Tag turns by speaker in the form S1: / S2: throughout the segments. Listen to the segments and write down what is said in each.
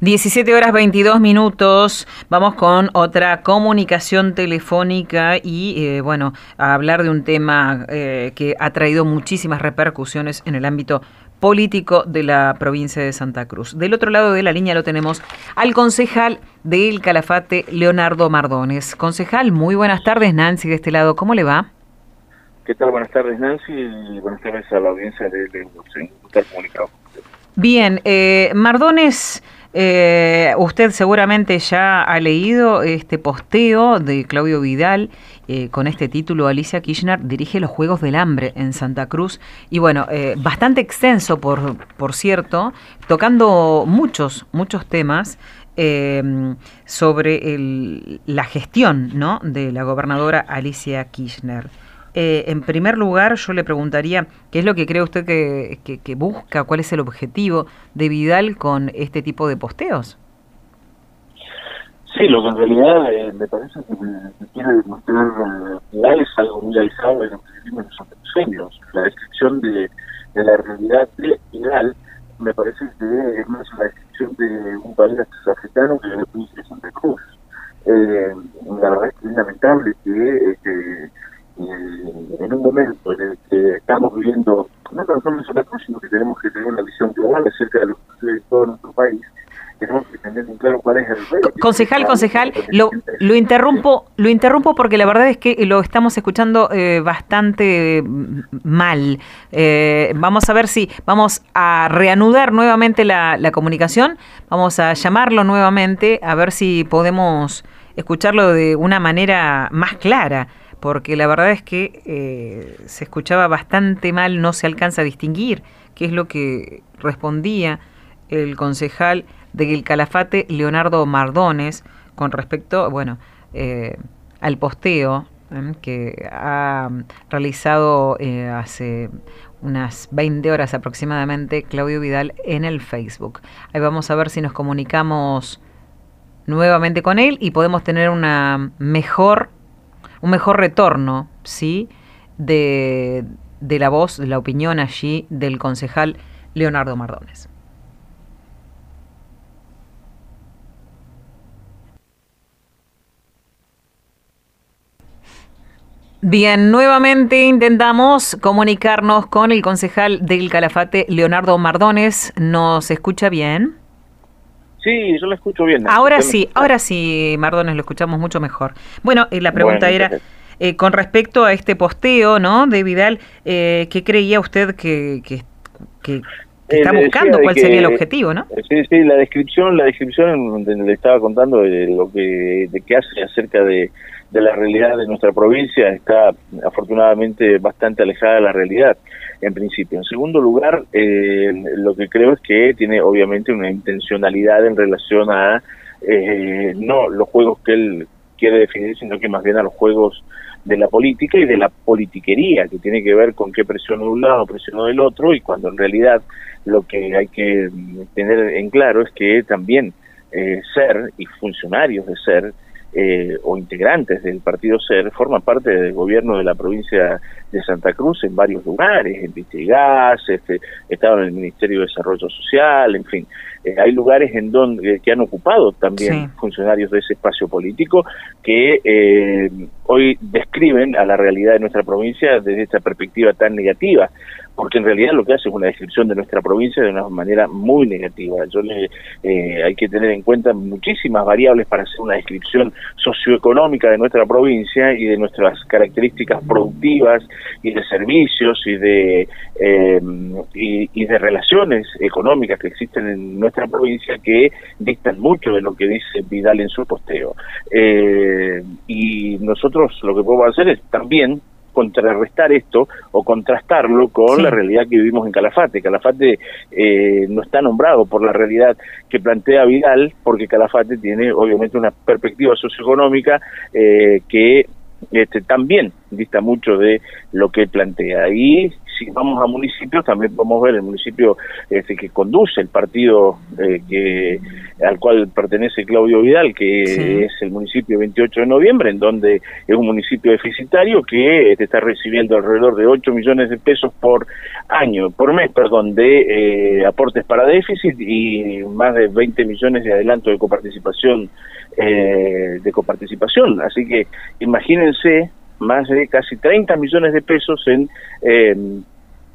S1: Diecisiete horas 22 minutos. Vamos con otra comunicación telefónica y, eh, bueno, a hablar de un tema eh, que ha traído muchísimas repercusiones en el ámbito político de la provincia de Santa Cruz. Del otro lado de la línea lo tenemos al concejal del Calafate, Leonardo Mardones. Concejal, muy buenas tardes, Nancy, de este lado, ¿cómo le va?
S2: ¿Qué tal? Buenas tardes, Nancy, y buenas tardes a la audiencia de, de, de comunicado.
S1: Bien, eh, Mardones... Eh, usted seguramente ya ha leído este posteo de Claudio Vidal eh, con este título. Alicia Kirchner dirige los Juegos del Hambre en Santa Cruz. Y bueno, eh, bastante extenso, por, por cierto, tocando muchos, muchos temas. Eh, sobre la gestión ¿no? de la gobernadora Alicia Kirchner. Eh, en primer lugar, yo le preguntaría, ¿qué es lo que cree usted que, busca? ¿Cuál es el objetivo de Vidal con este tipo de posteos?
S2: Sí, lo que en realidad eh, me parece que, que quiere demostrar eh, Vidal es algo muy alzado en lo que vivimos nosotros sueños. La descripción de, de, la realidad de Vidal me parece que es más la descripción de un país africano que de la provincia de Santa Cruz. Eh, la verdad es que es lamentable que este, en un momento en el que estamos viviendo, no tan solo en Santa Cruz, sino que tenemos que tener una visión global acerca de lo que sucede en todo nuestro país, tenemos que tener en claro cuál es el reto.
S1: Concejal, concejal, lo, interrumpo, lo interrumpo porque la verdad es que lo estamos escuchando eh, bastante mal. Eh, vamos a ver si vamos a reanudar nuevamente la, la comunicación, vamos a llamarlo nuevamente a ver si podemos escucharlo de una manera más clara porque la verdad es que eh, se escuchaba bastante mal, no se alcanza a distinguir qué es lo que respondía el concejal del Calafate, Leonardo Mardones, con respecto, bueno, eh, al posteo eh, que ha realizado eh, hace unas 20 horas aproximadamente Claudio Vidal en el Facebook. Ahí vamos a ver si nos comunicamos nuevamente con él y podemos tener una mejor un mejor retorno, ¿sí? De, de la voz, de la opinión allí del concejal Leonardo Mardones. Bien, nuevamente intentamos comunicarnos con el concejal del Calafate, Leonardo Mardones. ¿Nos escucha bien?
S2: Sí, yo lo escucho bien.
S1: Ahora sí, ahora sí, Mardones, lo escuchamos mucho mejor. Bueno, eh, la pregunta bueno, era, eh, con respecto a este posteo, ¿no? De Vidal, eh, ¿qué creía usted que, que, que, que está buscando? ¿Cuál sería el objetivo, no?
S2: Sí, sí, la descripción, la descripción le estaba contando de lo que, de qué hace acerca de, de la realidad de nuestra provincia está afortunadamente bastante alejada de la realidad en principio. En segundo lugar, eh, lo que creo es que tiene obviamente una intencionalidad en relación a eh, no los juegos que él quiere definir, sino que más bien a los juegos de la política y de la politiquería, que tiene que ver con qué presionó de un lado, presionó del otro, y cuando en realidad lo que hay que tener en claro es que también eh, ser y funcionarios de ser eh, o integrantes del partido SER forman parte del gobierno de la provincia de Santa Cruz en varios lugares, en Vitegas, este, estaban en el Ministerio de Desarrollo Social, en fin, eh, hay lugares en donde eh, que han ocupado también sí. funcionarios de ese espacio político que eh, hoy describen a la realidad de nuestra provincia desde esta perspectiva tan negativa porque en realidad lo que hace es una descripción de nuestra provincia de una manera muy negativa. Yo le, eh, hay que tener en cuenta muchísimas variables para hacer una descripción socioeconómica de nuestra provincia y de nuestras características productivas y de servicios y de eh, y, de relaciones económicas que existen en nuestra provincia que dictan mucho de lo que dice Vidal en su posteo. Eh, y nosotros lo que podemos hacer es también contrarrestar esto o contrastarlo con sí. la realidad que vivimos en Calafate. Calafate eh, no está nombrado por la realidad que plantea Vidal, porque Calafate tiene obviamente una perspectiva socioeconómica eh, que este, también dista mucho de lo que plantea. Y si vamos a municipios, también podemos ver el municipio este, que conduce el partido eh, que al cual pertenece Claudio Vidal, que es el municipio 28 de noviembre, en donde es un municipio deficitario que este, está recibiendo alrededor de 8 millones de pesos por año, por mes, perdón, de eh, aportes para déficit y más de 20 millones de adelanto de coparticipación eh, de coparticipación. Así que imagínense más de casi 30 millones de pesos en,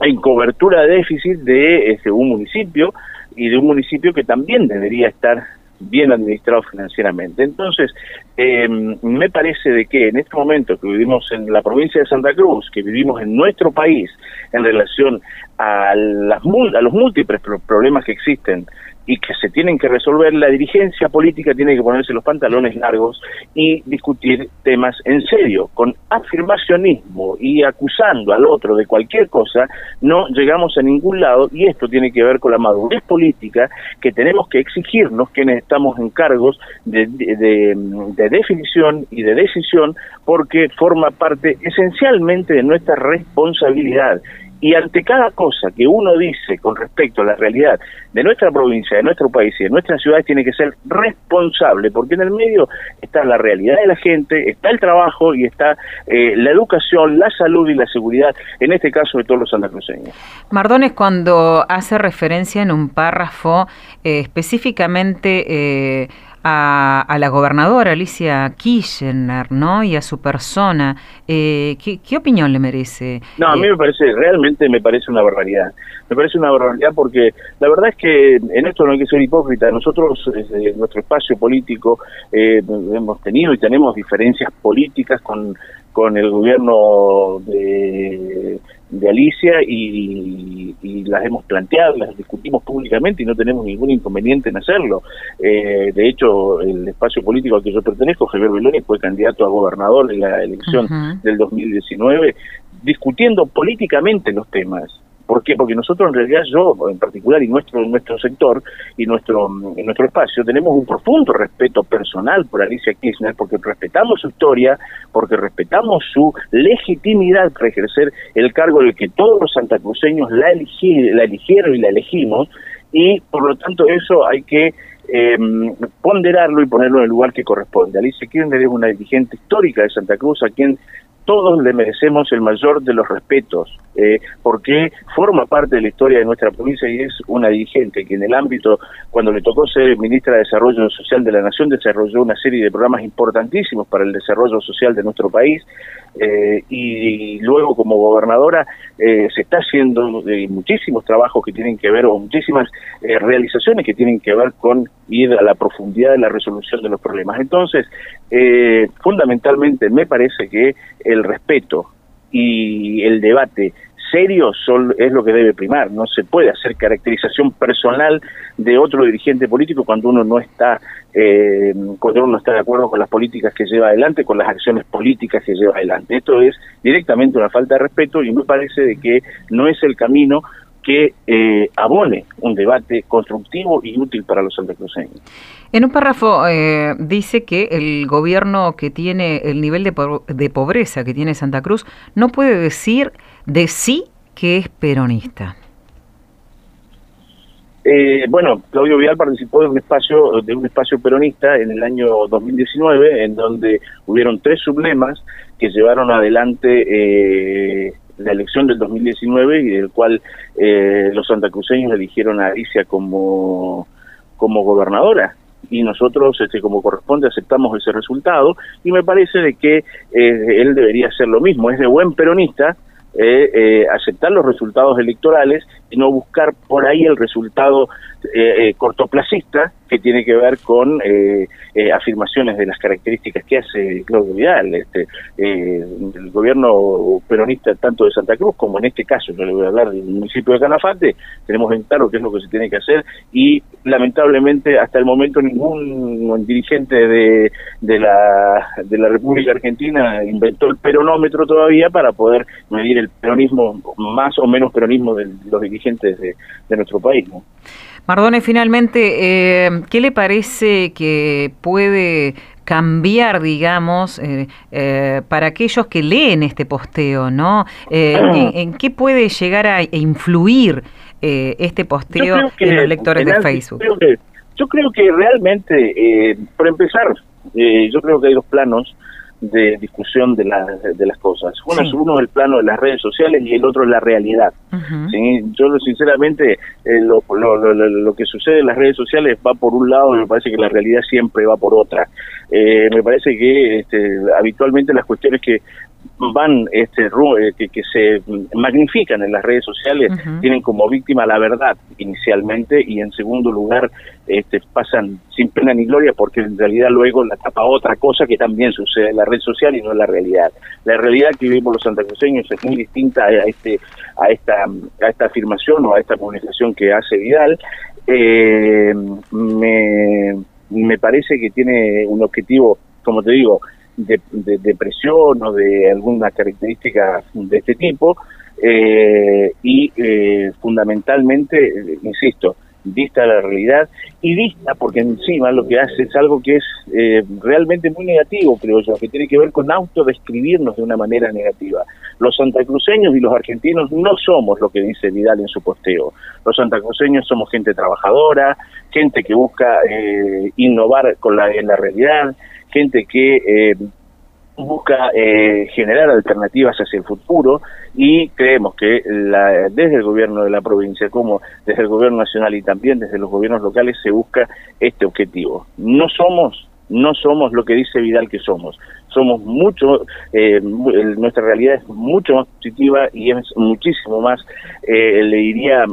S2: en cobertura de déficit de este, un municipio y de un municipio que también debería estar bien administrado financieramente. Entonces, em, me parece de que en este momento que vivimos en la provincia de Santa Cruz, que vivimos en nuestro país en relación a, las, a los múltiples problemas que existen y que se tienen que resolver, la dirigencia política tiene que ponerse los pantalones largos y discutir temas en serio. Con afirmacionismo y acusando al otro de cualquier cosa, no llegamos a ningún lado y esto tiene que ver con la madurez política que tenemos que exigirnos quienes estamos en cargos de, de definición y de decisión porque forma parte esencialmente de nuestra responsabilidad y ante cada cosa que uno dice con respecto a la realidad de nuestra provincia, de nuestro país y de nuestras ciudades, tiene que ser responsable, porque en el medio está la realidad de la gente, está el trabajo y está eh, la educación, la salud y la seguridad, en este caso de todos los santacruceños.
S1: Mardones, cuando hace referencia en un párrafo eh, específicamente... Eh, a, la gobernadora Alicia Kirchner, ¿no? Y a su persona. Eh, ¿qué, opinión le merece?
S2: No, a mí eh, me parece, realmente me parece una barbaridad. Me parece una barbaridad porque la verdad es que en esto no hay que ser hipócrita. Nosotros, en nuestro espacio político, eh, hemos tenido y tenemos diferencias políticas con, con el gobierno de de Alicia y, las hemos planteado, las discutimos públicamente y no tenemos ningún inconveniente en hacerlo. Eh, de hecho, el espacio político al que yo pertenezco, Javier Beloni, fue candidato a gobernador en la elección del 2019, discutiendo políticamente los temas. ¿Por qué? Porque nosotros en realidad, yo en particular y nuestro nuestro sector y nuestro en nuestro espacio tenemos un profundo respeto personal por Alicia Kirchner porque respetamos su historia, porque respetamos su legitimidad para ejercer el cargo del que todos los santacruceños la, la eligieron y la elegimos y por lo tanto eso hay que em, ponderarlo y ponerlo en el lugar que corresponde. Alicia Kirchner es una dirigente histórica de Santa Cruz a quien todos le merecemos el mayor de los respetos, eh, porque forma parte de la historia de nuestra provincia y es una dirigente que en el ámbito, cuando le tocó ser ministra de Desarrollo Social de la Nación, desarrolló una serie de programas importantísimos para el desarrollo social de nuestro país, eh, y, luego como gobernadora eh, se está haciendo muchísimos trabajos que tienen que ver, o muchísimas realizaciones que tienen que ver con ir a la profundidad de la resolución de los problemas. Entonces, fundamentalmente me parece que el respeto y el debate serio son, es lo que debe primar. No se puede hacer caracterización personal de otro dirigente político cuando uno no está, eh, cuando uno no está de acuerdo con las políticas que lleva adelante, con las acciones políticas que lleva adelante. Esto es directamente una falta de respeto y me parece de que no es el camino que eh, abone un debate constructivo y útil para los santacruceños.
S1: En un párrafo eh, dice que el gobierno que tiene el nivel de, de, pobreza que tiene Santa Cruz no puede decir de sí que es peronista.
S2: Eh, bueno, Claudio Vidal participó de un espacio de un espacio peronista en el año 2019, en donde hubieron tres sublemas que llevaron adelante eh, la elección del 2019 y del cual eh, los santacruceños eligieron a Alicia como, como gobernadora. Y nosotros este como corresponde aceptamos ese resultado. Y me parece de que eh, él debería hacer lo mismo. Es de buen peronista eh, eh, aceptar los resultados electorales y no buscar por ahí el resultado eh, cortoplacista que tiene que ver con eh, eh, afirmaciones de las características que hace Claudio Vidal. Este, eh, el gobierno peronista tanto de Santa Cruz como en este caso, yo le voy a hablar del municipio de Canafate, tenemos en claro qué es lo que se tiene que hacer y lamentablemente hasta el momento ningún dirigente de, de, la, de la República Argentina inventó el peronómetro todavía para poder medir el peronismo, más o menos peronismo de los dirigentes de, de nuestro país. ¿no?
S1: Mardone, finalmente, eh, ¿qué le parece que puede cambiar, digamos, eh, eh, para aquellos que leen este posteo, ¿no? En, qué puede llegar a influir este posteo en los lectores de Facebook?
S2: yo creo que realmente, por empezar, yo creo que hay dos planos de discusión de, de las cosas. Uno, es, uno el plano de las redes sociales y el otro es la realidad. Yo sinceramente eh, lo, lo, lo, que sucede en las redes sociales va por un lado y me parece que la realidad siempre va por otra. Eh, me parece que este, habitualmente las cuestiones que van este eh, que, que se magnifican en las redes sociales tienen como víctima la verdad inicialmente y en segundo lugar este, pasan sin pena ni gloria porque en realidad luego la tapa otra cosa que también sucede en la red social y no en la realidad. La realidad que vivimos los santacruceños es muy distinta a este a esta a esta afirmación o a esta publicación que hace Vidal. Eh, me me parece que tiene un objetivo como te digo de, depresión o de alguna característica de este tipo eh, y eh, fundamentalmente, eh, insisto, vista la realidad y vista porque encima lo que hace es algo que es realmente muy negativo, creo yo, que tiene que ver con autodescribirnos de una manera negativa. Los santacruceños y los argentinos no somos lo que dice Vidal en su posteo. Los santacruceños somos gente trabajadora, gente que busca innovar con la, en la realidad, gente que eh, busca eh, generar alternativas hacia el futuro y creemos que la, desde el gobierno de la provincia como desde el gobierno nacional y también desde los gobiernos locales se busca este objetivo. No somos no somos lo que dice Vidal que somos. Somos mucho, eh, nuestra realidad es mucho más positiva y es muchísimo más, le diría,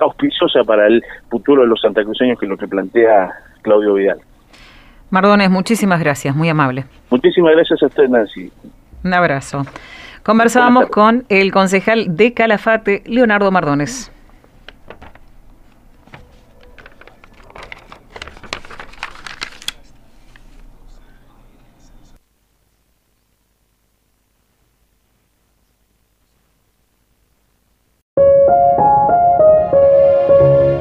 S2: auspiciosa para el futuro de los santacruceños que lo que plantea Claudio Vidal.
S1: Mardones, muchísimas gracias, muy amable.
S2: Muchísimas gracias a usted, Nancy.
S1: Un abrazo. Conversábamos con el concejal de Calafate, Leonardo Mardones.